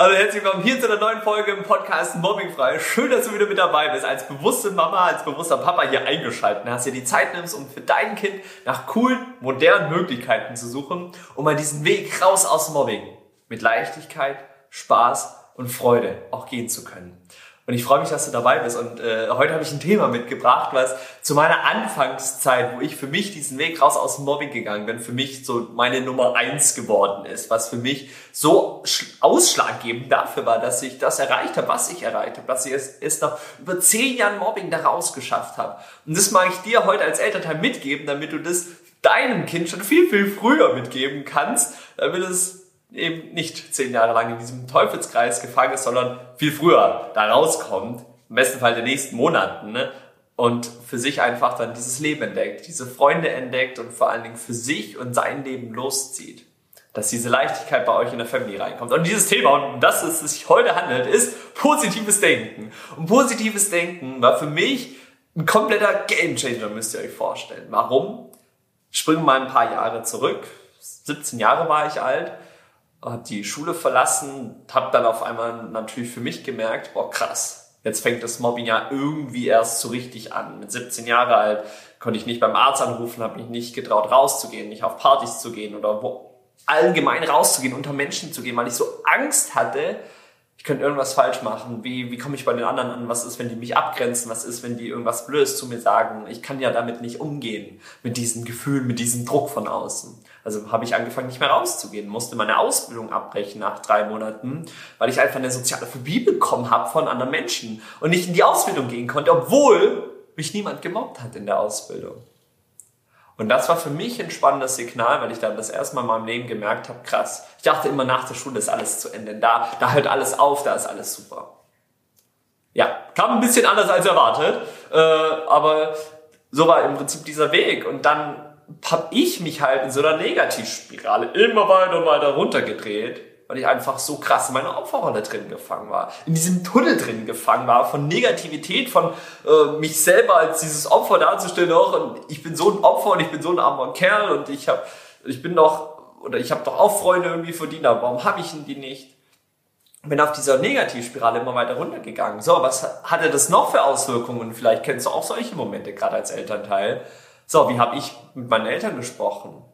Hallo, herzlich willkommen hier zu einer neuen Folge im Podcast Mobbingfrei. Schön, dass du wieder mit dabei bist. Als bewusste Mama, als bewusster Papa hier eingeschaltet hast, dir die Zeit nimmst, um für dein Kind nach coolen, modernen Möglichkeiten zu suchen, um mal diesen Weg raus aus Mobbing mit Leichtigkeit, Spaß und Freude auch gehen zu können. Und ich freue mich, dass du dabei bist. Und äh, heute habe ich ein Thema mitgebracht, was zu meiner Anfangszeit, wo ich für mich diesen Weg raus aus dem Mobbing gegangen bin, für mich so meine Nummer eins geworden ist, was für mich so ausschlaggebend dafür war, dass ich das erreicht habe, was ich erreicht habe, dass ich es, es nach über zehn Jahren Mobbing da rausgeschafft habe. Und das mag ich dir heute als Elternteil mitgeben, damit du das deinem Kind schon viel, viel früher mitgeben kannst, damit es eben nicht zehn Jahre lang in diesem Teufelskreis gefangen ist, sondern viel früher da rauskommt, im besten Fall in den nächsten Monaten, ne? und für sich einfach dann dieses Leben entdeckt, diese Freunde entdeckt und vor allen Dingen für sich und sein Leben loszieht. Dass diese Leichtigkeit bei euch in der Familie reinkommt. Und dieses Thema, und um das es sich heute handelt, ist positives Denken. Und positives Denken war für mich ein kompletter Gamechanger, müsst ihr euch vorstellen. Warum? Springen mal ein paar Jahre zurück. 17 Jahre war ich alt habe die Schule verlassen, habe dann auf einmal natürlich für mich gemerkt, boah krass, jetzt fängt das Mobbing ja irgendwie erst so richtig an. Mit 17 Jahre alt konnte ich nicht beim Arzt anrufen, habe mich nicht getraut rauszugehen, nicht auf Partys zu gehen oder wo allgemein rauszugehen, unter Menschen zu gehen, weil ich so Angst hatte, ich könnte irgendwas falsch machen. Wie, wie komme ich bei den anderen an? Was ist, wenn die mich abgrenzen? Was ist, wenn die irgendwas Blödes zu mir sagen? Ich kann ja damit nicht umgehen, mit diesem Gefühl, mit diesem Druck von außen. Also habe ich angefangen, nicht mehr rauszugehen, musste meine Ausbildung abbrechen nach drei Monaten, weil ich einfach eine soziale Phobie bekommen habe von anderen Menschen und nicht in die Ausbildung gehen konnte, obwohl mich niemand gemobbt hat in der Ausbildung. Und das war für mich ein spannendes Signal, weil ich dann das erste Mal in meinem Leben gemerkt habe, krass. Ich dachte immer, nach der Schule ist alles zu Ende. Da, da hört alles auf, da ist alles super. Ja, kam ein bisschen anders als erwartet, äh, aber so war im Prinzip dieser Weg. Und dann habe ich mich halt in so einer Negativspirale immer weiter und weiter runtergedreht, weil ich einfach so krass in meiner Opferrolle drin gefangen war. In diesem Tunnel drin gefangen war von Negativität, von äh, mich selber als dieses Opfer darzustellen, auch und ich bin so ein Opfer und ich bin so ein armer Kerl und ich habe ich bin doch oder ich habe doch auch Freunde irgendwie verdient, aber warum habe ich die nicht? bin auf dieser Negativspirale immer weiter runtergegangen. So, was hatte das noch für Auswirkungen? Vielleicht kennst du auch solche Momente, gerade als Elternteil. So, wie habe ich mit meinen Eltern gesprochen?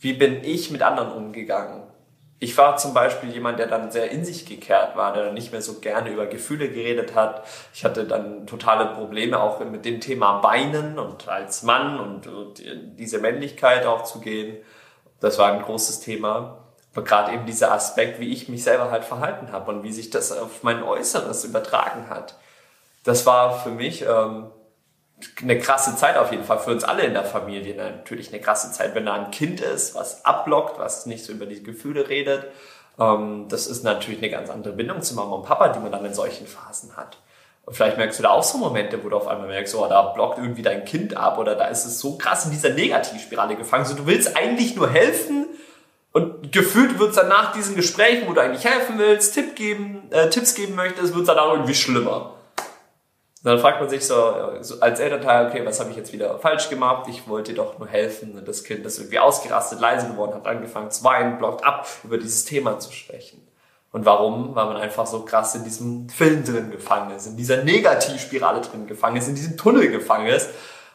Wie bin ich mit anderen umgegangen? Ich war zum Beispiel jemand, der dann sehr in sich gekehrt war, der dann nicht mehr so gerne über Gefühle geredet hat. Ich hatte dann totale Probleme auch mit dem Thema Weinen und als Mann und, und diese Männlichkeit auch zu gehen. Das war ein großes Thema. Aber gerade eben dieser Aspekt, wie ich mich selber halt verhalten habe und wie sich das auf mein Äußeres übertragen hat. Das war für mich ähm, eine krasse Zeit auf jeden Fall für uns alle in der Familie. Natürlich eine krasse Zeit, wenn da ein Kind ist, was abblockt, was nicht so über die Gefühle redet. Ähm, das ist natürlich eine ganz andere Bindung zu Mama und Papa, die man dann in solchen Phasen hat. Und vielleicht merkst du da auch so Momente, wo du auf einmal merkst, oh, da blockt irgendwie dein Kind ab oder da ist es so krass in dieser Negativspirale gefangen. So, du willst eigentlich nur helfen und gefühlt wird es dann nach diesen Gesprächen, wo du eigentlich helfen willst, Tipp geben, äh, Tipps geben möchtest, wird es dann auch irgendwie schlimmer dann fragt man sich so, als Elternteil, okay, was habe ich jetzt wieder falsch gemacht? Ich wollte doch nur helfen. Und das Kind ist irgendwie ausgerastet, leise geworden, hat angefangen zu weinen, blockt ab, über dieses Thema zu sprechen. Und warum? Weil man einfach so krass in diesem Film drin gefangen ist, in dieser Negativspirale drin gefangen ist, in diesem Tunnel gefangen ist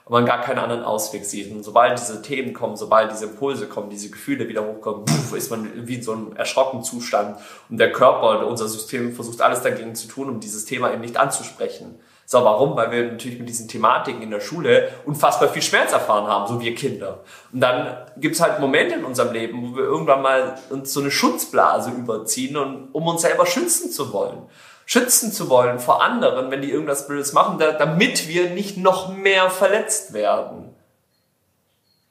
und man gar keinen anderen Ausweg sieht. Und sobald diese Themen kommen, sobald diese Impulse kommen, diese Gefühle wieder hochkommen, ist man wie in so einem erschrockenen Zustand und der Körper, unser System versucht alles dagegen zu tun, um dieses Thema eben nicht anzusprechen. So, warum? Weil wir natürlich mit diesen Thematiken in der Schule unfassbar viel Schmerz erfahren haben, so wir Kinder. Und dann gibt's halt Momente in unserem Leben, wo wir irgendwann mal uns so eine Schutzblase überziehen, und, um uns selber schützen zu wollen. Schützen zu wollen vor anderen, wenn die irgendwas Blödes machen, da, damit wir nicht noch mehr verletzt werden.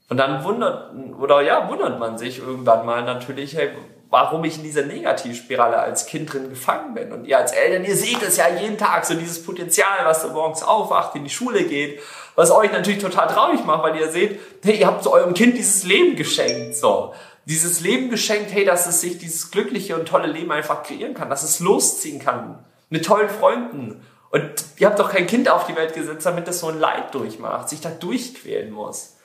Und dann wundert, oder ja, wundert man sich irgendwann mal natürlich, hey, warum ich in dieser Negativspirale als Kind drin gefangen bin. Und ihr als Eltern, ihr seht es ja jeden Tag, so dieses Potenzial, was da morgens aufwacht, in die Schule geht, was euch natürlich total traurig macht, weil ihr seht, hey, ihr habt so eurem Kind dieses Leben geschenkt, so. Dieses Leben geschenkt, hey, dass es sich dieses glückliche und tolle Leben einfach kreieren kann, dass es losziehen kann. Mit tollen Freunden. Und ihr habt doch kein Kind auf die Welt gesetzt, damit es so ein Leid durchmacht, sich da durchquälen muss.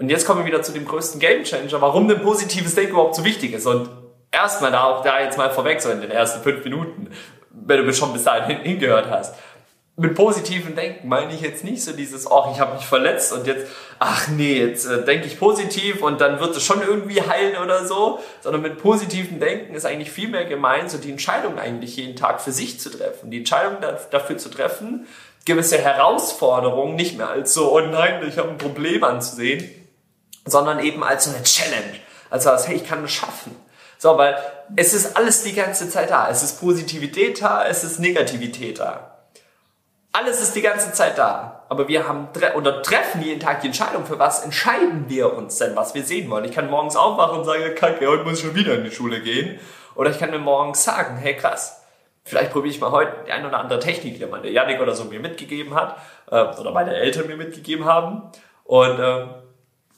Und jetzt kommen wir wieder zu dem größten Gamechanger, warum denn positives Denken überhaupt so wichtig ist. Und erstmal da auch da jetzt mal vorweg, so in den ersten fünf Minuten, wenn du schon bis dahin hingehört hast. Mit positivem Denken meine ich jetzt nicht so dieses, ach, ich habe mich verletzt und jetzt, ach nee, jetzt äh, denke ich positiv und dann wird es schon irgendwie heilen oder so, sondern mit positivem Denken ist eigentlich viel mehr gemeint, so die Entscheidung eigentlich jeden Tag für sich zu treffen. Die Entscheidung dafür zu treffen, gewisse Herausforderungen nicht mehr als so, oh nein, ich habe ein Problem anzusehen, sondern eben als so eine Challenge. Also als, hey, ich kann es schaffen. So, weil es ist alles die ganze Zeit da. Es ist Positivität da, es ist Negativität da. Alles ist die ganze Zeit da. Aber wir haben oder treffen jeden Tag die Entscheidung, für was entscheiden wir uns denn, was wir sehen wollen. Ich kann morgens aufwachen und sagen, kacke, heute muss ich schon wieder in die Schule gehen. Oder ich kann mir morgens sagen, hey krass, vielleicht probiere ich mal heute die eine oder andere Technik, die meine Janik oder so mir mitgegeben hat, äh, oder meine Eltern mir mitgegeben haben. Und äh,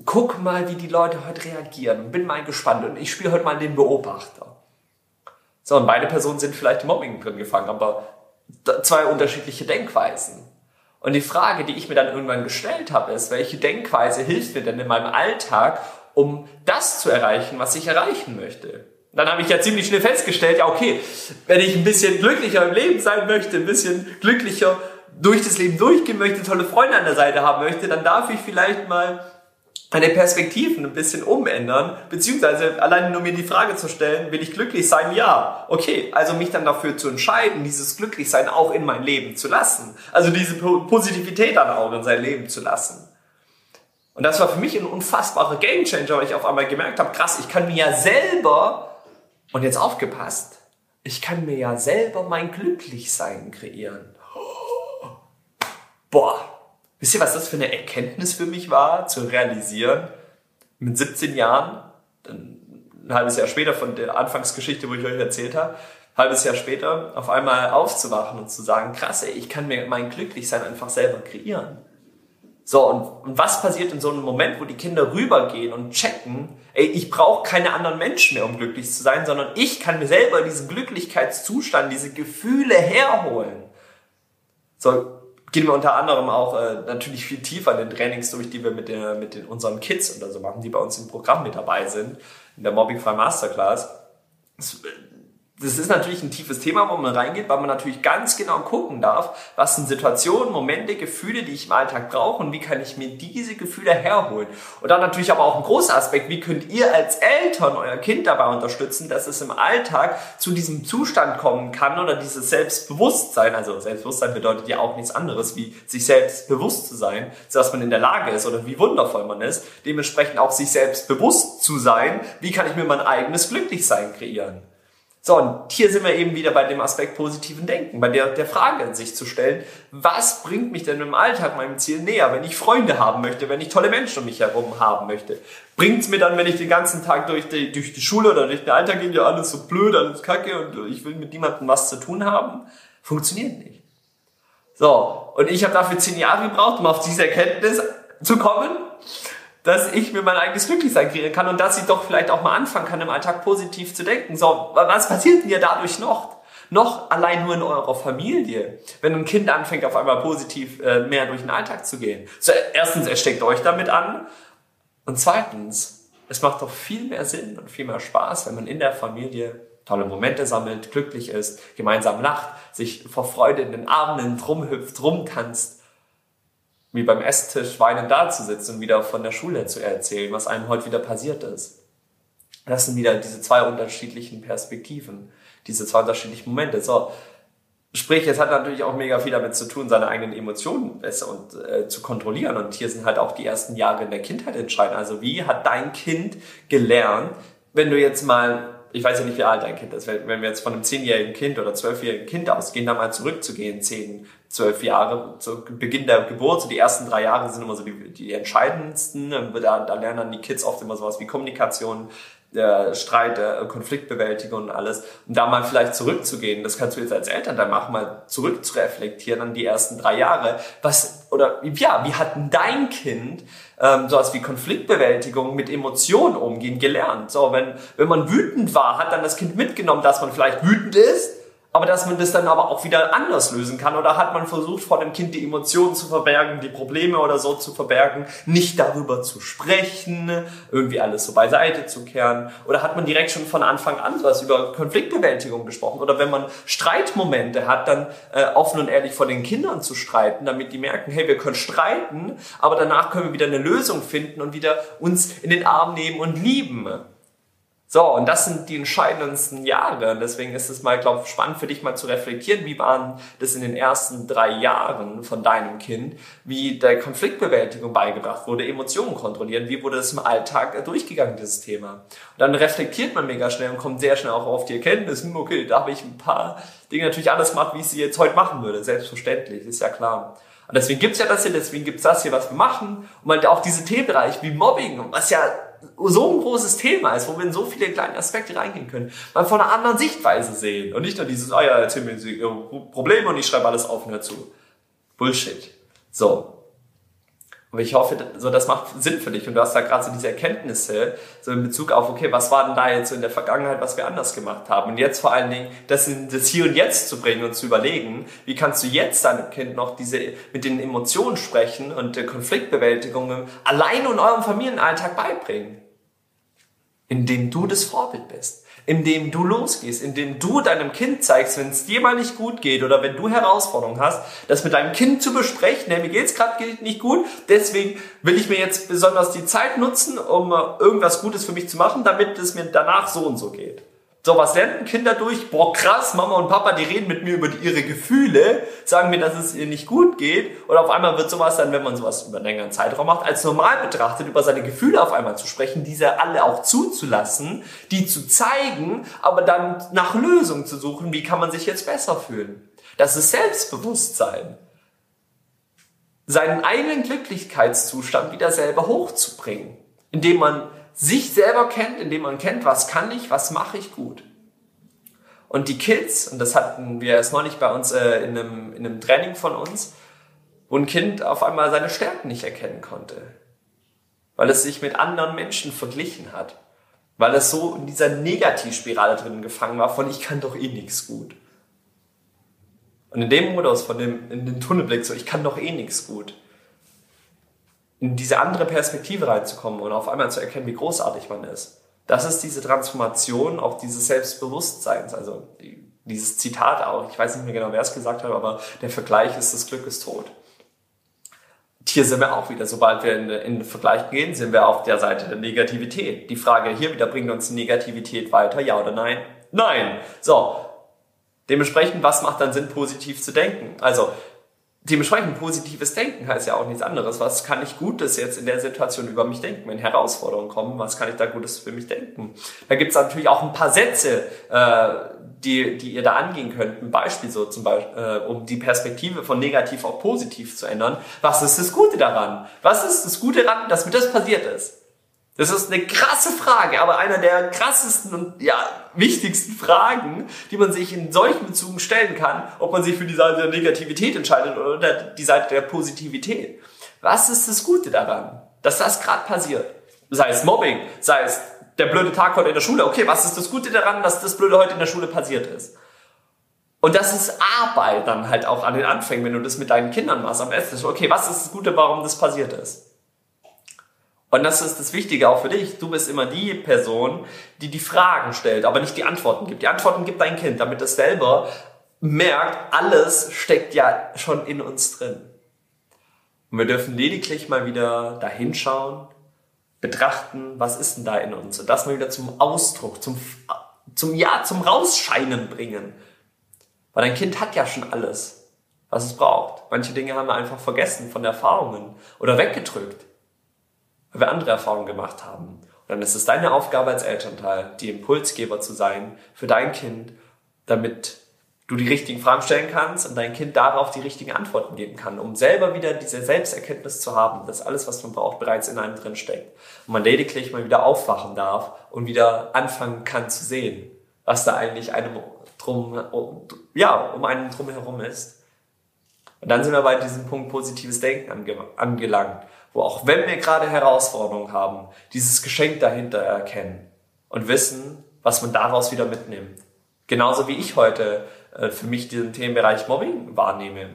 guck mal, wie die Leute heute reagieren bin mal gespannt und ich spiele heute mal den Beobachter. So, und beide Personen sind vielleicht im Mobbing drin gefangen, aber zwei unterschiedliche Denkweisen. Und die Frage, die ich mir dann irgendwann gestellt habe, ist, welche Denkweise hilft mir denn in meinem Alltag, um das zu erreichen, was ich erreichen möchte? Dann habe ich ja ziemlich schnell festgestellt, ja okay, wenn ich ein bisschen glücklicher im Leben sein möchte, ein bisschen glücklicher durch das Leben durchgehen möchte, tolle Freunde an der Seite haben möchte, dann darf ich vielleicht mal meine Perspektiven ein bisschen umändern, beziehungsweise alleine nur mir die Frage zu stellen, will ich glücklich sein? Ja. Okay, also mich dann dafür zu entscheiden, dieses Glücklichsein auch in mein Leben zu lassen. Also diese Positivität dann auch in sein Leben zu lassen. Und das war für mich ein unfassbarer Gamechanger, weil ich auf einmal gemerkt habe, krass, ich kann mir ja selber, und jetzt aufgepasst, ich kann mir ja selber mein Glücklichsein kreieren. Boah, Wisst ihr, was das für eine Erkenntnis für mich war, zu realisieren, mit 17 Jahren, ein halbes Jahr später von der Anfangsgeschichte, wo ich euch erzählt habe, ein halbes Jahr später auf einmal aufzuwachen und zu sagen, krass, ey, ich kann mir mein Glücklichsein einfach selber kreieren. So, und, und was passiert in so einem Moment, wo die Kinder rübergehen und checken, ey, ich brauche keine anderen Menschen mehr, um glücklich zu sein, sondern ich kann mir selber diesen Glücklichkeitszustand, diese Gefühle herholen. So, gehen wir unter anderem auch äh, natürlich viel tiefer in den Trainings durch, die wir mit, der, mit den, unseren Kids oder so machen, die bei uns im Programm mit dabei sind, in der Mobbing-Frei Masterclass. Das, das ist natürlich ein tiefes Thema, wo man reingeht, weil man natürlich ganz genau gucken darf, was sind Situationen, Momente, Gefühle, die ich im Alltag brauche und wie kann ich mir diese Gefühle herholen. Und dann natürlich aber auch ein großer Aspekt, wie könnt ihr als Eltern euer Kind dabei unterstützen, dass es im Alltag zu diesem Zustand kommen kann oder dieses Selbstbewusstsein, also Selbstbewusstsein bedeutet ja auch nichts anderes, wie sich selbst bewusst zu sein, dass man in der Lage ist oder wie wundervoll man ist, dementsprechend auch sich selbst bewusst zu sein, wie kann ich mir mein eigenes Glücklichsein kreieren. So, und hier sind wir eben wieder bei dem Aspekt positiven Denken, bei der, der Frage an sich zu stellen, was bringt mich denn im Alltag meinem Ziel näher, wenn ich Freunde haben möchte, wenn ich tolle Menschen um mich herum haben möchte? Bringt es mir dann, wenn ich den ganzen Tag durch die, durch die Schule oder durch den Alltag gehe, ja alles so blöd, alles kacke und ich will mit niemandem was zu tun haben? Funktioniert nicht. So, und ich habe dafür zehn Jahre gebraucht, um auf diese Erkenntnis zu kommen dass ich mir mein eigenes Glücklichsein kreieren kann und dass ich doch vielleicht auch mal anfangen kann, im Alltag positiv zu denken. So, was passiert denn dir dadurch noch? Noch allein nur in eurer Familie, wenn ein Kind anfängt, auf einmal positiv äh, mehr durch den Alltag zu gehen. So, erstens, er steckt euch damit an und zweitens, es macht doch viel mehr Sinn und viel mehr Spaß, wenn man in der Familie tolle Momente sammelt, glücklich ist, gemeinsam lacht, sich vor Freude in den Armen rumhüpft, rumtanzt wie beim Esstisch weinend da zu sitzen und wieder von der Schule zu erzählen, was einem heute wieder passiert ist. Das sind wieder diese zwei unterschiedlichen Perspektiven, diese zwei unterschiedlichen Momente. So, sprich, es hat natürlich auch mega viel damit zu tun, seine eigenen Emotionen besser und äh, zu kontrollieren. Und hier sind halt auch die ersten Jahre in der Kindheit entscheidend. Also wie hat dein Kind gelernt, wenn du jetzt mal ich weiß ja nicht, wie alt dein Kind ist, wenn wir jetzt von einem zehnjährigen Kind oder zwölfjährigen Kind ausgehen, da mal zurückzugehen, zehn, zwölf Jahre, zu Beginn der Geburt, so die ersten drei Jahre sind immer so die, die entscheidendsten, da, da lernen dann die Kids oft immer sowas wie Kommunikation, der Streit, der Konfliktbewältigung und alles. Und da mal vielleicht zurückzugehen, das kannst du jetzt als Eltern dann machen, mal zurückzureflektieren an die ersten drei Jahre. Was, oder ja, wie hat dein Kind ähm, sowas wie Konfliktbewältigung mit Emotionen umgehen gelernt? So, wenn, wenn man wütend war, hat dann das Kind mitgenommen, dass man vielleicht wütend ist, aber dass man das dann aber auch wieder anders lösen kann. Oder hat man versucht, vor dem Kind die Emotionen zu verbergen, die Probleme oder so zu verbergen, nicht darüber zu sprechen, irgendwie alles so beiseite zu kehren? Oder hat man direkt schon von Anfang an was über Konfliktbewältigung gesprochen? Oder wenn man Streitmomente hat, dann äh, offen und ehrlich vor den Kindern zu streiten, damit die merken, hey, wir können streiten, aber danach können wir wieder eine Lösung finden und wieder uns in den Arm nehmen und lieben. So, und das sind die entscheidendsten Jahre. Deswegen ist es mal, glaube ich, spannend für dich mal zu reflektieren, wie waren das in den ersten drei Jahren von deinem Kind, wie der Konfliktbewältigung beigebracht wurde, Emotionen kontrollieren, wie wurde das im Alltag durchgegangen, dieses Thema. Und dann reflektiert man mega schnell und kommt sehr schnell auch auf die Erkenntnis, hm, okay, da habe ich ein paar Dinge natürlich alles gemacht, wie ich sie jetzt heute machen würde. Selbstverständlich, ist ja klar. Und deswegen gibt's ja das hier, deswegen gibt's das hier, was wir machen. Und halt auch diese Themenbereiche wie Mobbing, was ja so ein großes Thema ist, wo wir in so viele kleine Aspekte reingehen können, mal von einer anderen Sichtweise sehen und nicht nur dieses, ah ja, erzähl mir Ihre Probleme und ich schreibe alles auf und hör zu. Bullshit. So. Aber ich hoffe, so das macht Sinn für dich. Und du hast da gerade so diese Erkenntnisse so in Bezug auf, okay, was war denn da jetzt so in der Vergangenheit, was wir anders gemacht haben? Und jetzt vor allen Dingen das in das Hier und Jetzt zu bringen und zu überlegen, wie kannst du jetzt deinem Kind noch diese mit den Emotionen sprechen und der Konfliktbewältigung allein in eurem Familienalltag beibringen, indem du das Vorbild bist indem du losgehst, indem du deinem Kind zeigst, wenn es dir mal nicht gut geht oder wenn du Herausforderungen hast, das mit deinem Kind zu besprechen, hey, mir geht's gerade nicht gut, deswegen will ich mir jetzt besonders die Zeit nutzen, um irgendwas Gutes für mich zu machen, damit es mir danach so und so geht. So, was lernen Kinder durch? Boah, krass, Mama und Papa, die reden mit mir über ihre Gefühle, sagen mir, dass es ihr nicht gut geht. Und auf einmal wird sowas dann, wenn man sowas über einen längeren Zeitraum macht, als normal betrachtet, über seine Gefühle auf einmal zu sprechen, diese alle auch zuzulassen, die zu zeigen, aber dann nach Lösungen zu suchen, wie kann man sich jetzt besser fühlen. Das ist Selbstbewusstsein. Seinen eigenen Glücklichkeitszustand wieder selber hochzubringen, indem man sich selber kennt, indem man kennt, was kann ich, was mache ich gut. Und die Kids, und das hatten wir erst neulich bei uns äh, in, einem, in einem Training von uns, wo ein Kind auf einmal seine Stärken nicht erkennen konnte, weil es sich mit anderen Menschen verglichen hat, weil es so in dieser Negativspirale drin gefangen war von ich kann doch eh nichts gut. Und in dem Modus, von dem, in den Tunnelblick, so ich kann doch eh nichts gut, in diese andere Perspektive reinzukommen und auf einmal zu erkennen, wie großartig man ist. Das ist diese Transformation auch dieses Selbstbewusstseins. Also dieses Zitat auch, ich weiß nicht mehr genau, wer es gesagt hat, aber der Vergleich ist, das Glück ist tot. Hier sind wir auch wieder, sobald wir in, in den Vergleich gehen, sind wir auf der Seite der Negativität. Die Frage hier wieder, bringt uns Negativität weiter, ja oder nein? Nein. So. Dementsprechend, was macht dann Sinn, positiv zu denken? Also, Dementsprechend positives Denken heißt ja auch nichts anderes. Was kann ich Gutes jetzt in der Situation über mich denken? Wenn Herausforderungen kommen, was kann ich da Gutes für mich denken? Da gibt es natürlich auch ein paar Sätze, äh, die, die ihr da angehen könnt. Ein Beispiel so zum Beispiel, äh, um die Perspektive von negativ auf positiv zu ändern. Was ist das Gute daran? Was ist das Gute daran, dass mir das passiert ist? Das ist eine krasse Frage, aber einer der krassesten und ja, wichtigsten Fragen, die man sich in solchen Bezügen stellen kann, ob man sich für die Seite der Negativität entscheidet oder die Seite der Positivität. Was ist das Gute daran, dass das gerade passiert? Sei es Mobbing, sei es der blöde Tag heute in der Schule. Okay, was ist das Gute daran, dass das Blöde heute in der Schule passiert ist? Und das ist Arbeit dann halt auch an den Anfängen, wenn du das mit deinen Kindern machst am Esstisch. Okay, was ist das Gute, warum das passiert ist? Und das ist das Wichtige auch für dich. Du bist immer die Person, die die Fragen stellt, aber nicht die Antworten gibt. Die Antworten gibt dein Kind, damit es selber merkt, alles steckt ja schon in uns drin. Und wir dürfen lediglich mal wieder dahinschauen, betrachten, was ist denn da in uns? Und das mal wieder zum Ausdruck, zum, zum, ja, zum Rausscheinen bringen. Weil dein Kind hat ja schon alles, was es braucht. Manche Dinge haben wir einfach vergessen von Erfahrungen oder weggedrückt weil wir andere Erfahrungen gemacht haben. Und dann ist es deine Aufgabe als Elternteil, die Impulsgeber zu sein für dein Kind, damit du die richtigen Fragen stellen kannst und dein Kind darauf die richtigen Antworten geben kann, um selber wieder diese Selbsterkenntnis zu haben, dass alles, was man braucht, bereits in einem drin steckt. Und man lediglich mal wieder aufwachen darf und wieder anfangen kann zu sehen, was da eigentlich einem drum, ja, um einen drum herum ist. Und dann sind wir bei diesem Punkt positives Denken angelangt wo auch wenn wir gerade Herausforderungen haben, dieses Geschenk dahinter erkennen und wissen, was man daraus wieder mitnimmt. Genauso wie ich heute äh, für mich diesen Themenbereich Mobbing wahrnehme.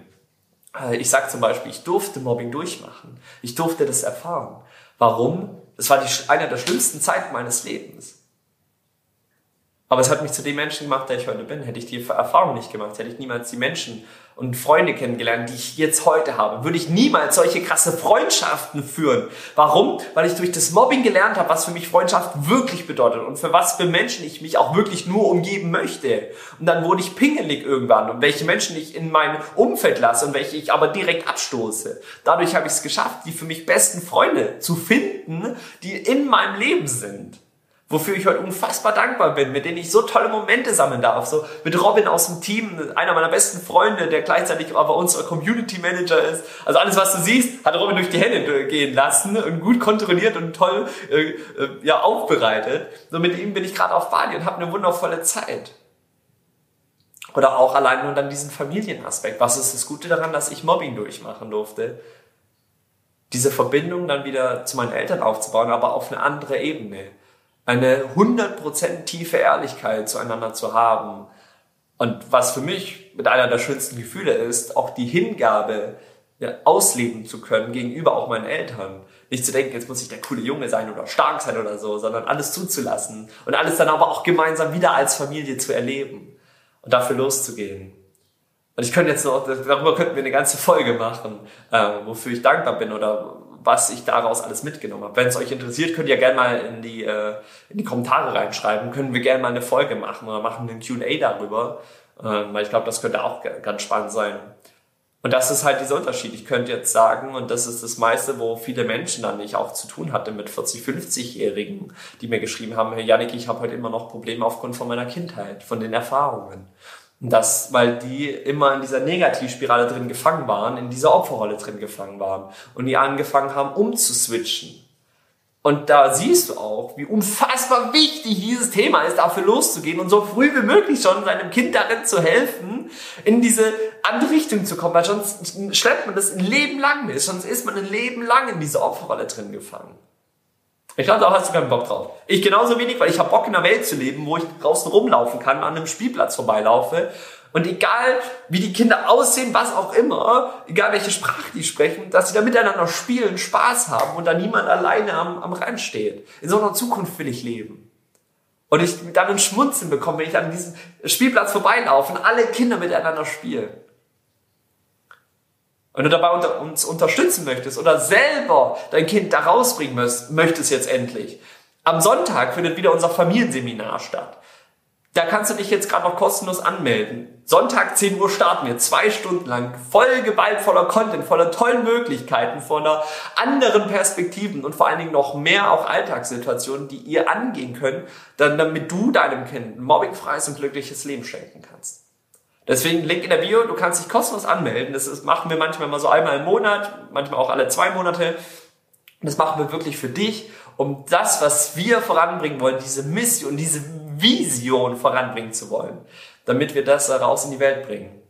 Äh, ich sage zum Beispiel, ich durfte Mobbing durchmachen. Ich durfte das erfahren. Warum? Das war die, eine der schlimmsten Zeiten meines Lebens. Aber es hat mich zu dem Menschen gemacht, der ich heute bin. Hätte ich die Erfahrung nicht gemacht, hätte ich niemals die Menschen und Freunde kennengelernt, die ich jetzt heute habe, würde ich niemals solche krasse Freundschaften führen. Warum? Weil ich durch das Mobbing gelernt habe, was für mich Freundschaft wirklich bedeutet und für was für Menschen ich mich auch wirklich nur umgeben möchte. Und dann wurde ich pingelig irgendwann und welche Menschen ich in mein Umfeld lasse und welche ich aber direkt abstoße. Dadurch habe ich es geschafft, die für mich besten Freunde zu finden, die in meinem Leben sind wofür ich heute unfassbar dankbar bin, mit denen ich so tolle Momente sammeln darf. So mit Robin aus dem Team, einer meiner besten Freunde, der gleichzeitig aber unser Community Manager ist. Also alles, was du siehst, hat Robin durch die Hände gehen lassen und gut kontrolliert und toll äh, äh, ja aufbereitet. So mit ihm bin ich gerade auf Bali und habe eine wundervolle Zeit. Oder auch allein nur dann diesen Familienaspekt. Was ist das Gute daran, dass ich Mobbing durchmachen durfte? Diese Verbindung dann wieder zu meinen Eltern aufzubauen, aber auf eine andere Ebene eine 100% tiefe Ehrlichkeit zueinander zu haben. Und was für mich mit einer der schönsten Gefühle ist, auch die Hingabe ja, ausleben zu können gegenüber auch meinen Eltern. Nicht zu denken, jetzt muss ich der coole Junge sein oder stark sein oder so, sondern alles zuzulassen und alles dann aber auch gemeinsam wieder als Familie zu erleben und dafür loszugehen. Und ich könnte jetzt noch, darüber könnten wir eine ganze Folge machen, äh, wofür ich dankbar bin oder was ich daraus alles mitgenommen habe. Wenn es euch interessiert, könnt ihr gerne mal in die, äh, in die Kommentare reinschreiben. Können wir gerne mal eine Folge machen oder machen einen Q&A darüber. Ähm, weil ich glaube, das könnte auch ganz spannend sein. Und das ist halt dieser Unterschied. Ich könnte jetzt sagen, und das ist das meiste, wo viele Menschen dann nicht auch zu tun hatte mit 40, 50-Jährigen, die mir geschrieben haben, hey Janik, ich habe heute immer noch Probleme aufgrund von meiner Kindheit, von den Erfahrungen. Das, weil die immer in dieser Negativspirale drin gefangen waren, in dieser Opferrolle drin gefangen waren und die angefangen haben umzuswitchen. Und da siehst du auch, wie unfassbar wichtig dieses Thema ist, dafür loszugehen und so früh wie möglich schon seinem Kind darin zu helfen, in diese andere Richtung zu kommen, weil sonst schleppt man das ein Leben lang mit, sonst ist man ein Leben lang in dieser Opferrolle drin gefangen. Ich glaube, da hast du keinen Bock drauf. Ich genauso wenig, weil ich habe Bock in einer Welt zu leben, wo ich draußen rumlaufen kann, an einem Spielplatz vorbeilaufe und egal wie die Kinder aussehen, was auch immer, egal welche Sprache die sprechen, dass sie da miteinander spielen, Spaß haben und da niemand alleine am, am Rand steht. In so einer Zukunft will ich leben. Und ich dann ein Schmunzeln bekomme, wenn ich an diesem Spielplatz vorbeilaufe und alle Kinder miteinander spielen. Wenn du dabei unter, uns unterstützen möchtest oder selber dein Kind da rausbringen möchtest jetzt endlich, am Sonntag findet wieder unser Familienseminar statt. Da kannst du dich jetzt gerade noch kostenlos anmelden. Sonntag 10 Uhr starten wir, zwei Stunden lang, voll geballt voller Content, voller tollen Möglichkeiten, voller anderen Perspektiven und vor allen Dingen noch mehr auch Alltagssituationen, die ihr angehen könnt, dann, damit du deinem Kind ein mobbingfreies und glückliches Leben schenken kannst. Deswegen Link in der Bio, du kannst dich kostenlos anmelden. Das ist, machen wir manchmal mal so einmal im Monat, manchmal auch alle zwei Monate. Das machen wir wirklich für dich, um das, was wir voranbringen wollen, diese Mission, diese Vision voranbringen zu wollen, damit wir das raus in die Welt bringen.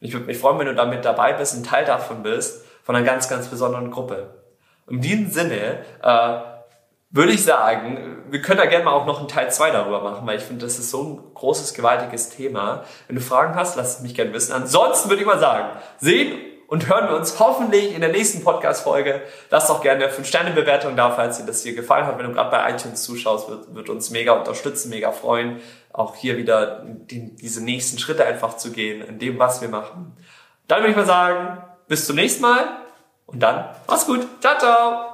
Und ich würde mich freuen, wenn du damit dabei bist, ein Teil davon bist, von einer ganz, ganz besonderen Gruppe. In diesem Sinne, äh, würde ich sagen, wir können da gerne mal auch noch einen Teil 2 darüber machen, weil ich finde, das ist so ein großes, gewaltiges Thema. Wenn du Fragen hast, lass es mich gerne wissen. Ansonsten würde ich mal sagen, sehen und hören wir uns hoffentlich in der nächsten Podcast-Folge. Lass doch gerne eine 5-Sterne-Bewertung da, falls dir das hier gefallen hat. Wenn du gerade bei iTunes zuschaust, wird, wird uns mega unterstützen, mega freuen, auch hier wieder die, diese nächsten Schritte einfach zu gehen in dem, was wir machen. Dann würde ich mal sagen, bis zum nächsten Mal und dann mach's gut. Ciao, ciao!